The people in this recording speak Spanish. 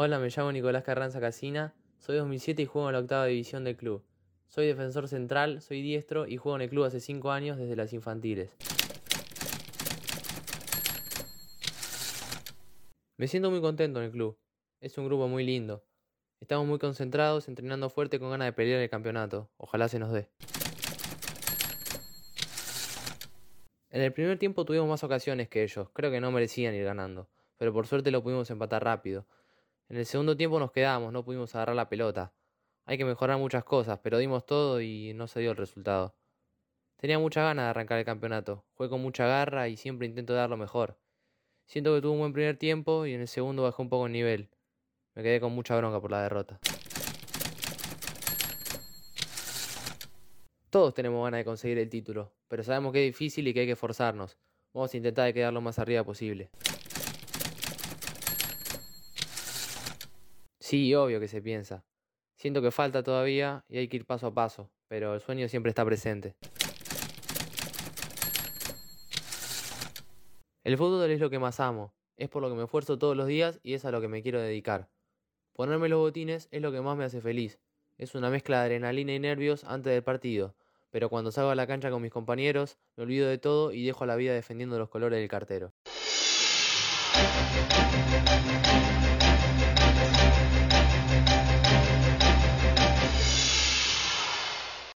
Hola, me llamo Nicolás Carranza Casina, soy 2007 y juego en la octava división del club. Soy defensor central, soy diestro y juego en el club hace 5 años desde las infantiles. Me siento muy contento en el club. Es un grupo muy lindo. Estamos muy concentrados, entrenando fuerte con ganas de pelear el campeonato. Ojalá se nos dé. En el primer tiempo tuvimos más ocasiones que ellos. Creo que no merecían ir ganando. Pero por suerte lo pudimos empatar rápido. En el segundo tiempo nos quedamos, no pudimos agarrar la pelota. Hay que mejorar muchas cosas, pero dimos todo y no se dio el resultado. Tenía mucha ganas de arrancar el campeonato. Jugué con mucha garra y siempre intento dar lo mejor. Siento que tuve un buen primer tiempo y en el segundo bajé un poco el nivel. Me quedé con mucha bronca por la derrota. Todos tenemos ganas de conseguir el título, pero sabemos que es difícil y que hay que esforzarnos. Vamos a intentar quedar lo más arriba posible. Sí, obvio que se piensa. Siento que falta todavía y hay que ir paso a paso, pero el sueño siempre está presente. El fútbol es lo que más amo, es por lo que me esfuerzo todos los días y es a lo que me quiero dedicar. Ponerme los botines es lo que más me hace feliz. Es una mezcla de adrenalina y nervios antes del partido, pero cuando salgo a la cancha con mis compañeros me olvido de todo y dejo la vida defendiendo los colores del cartero.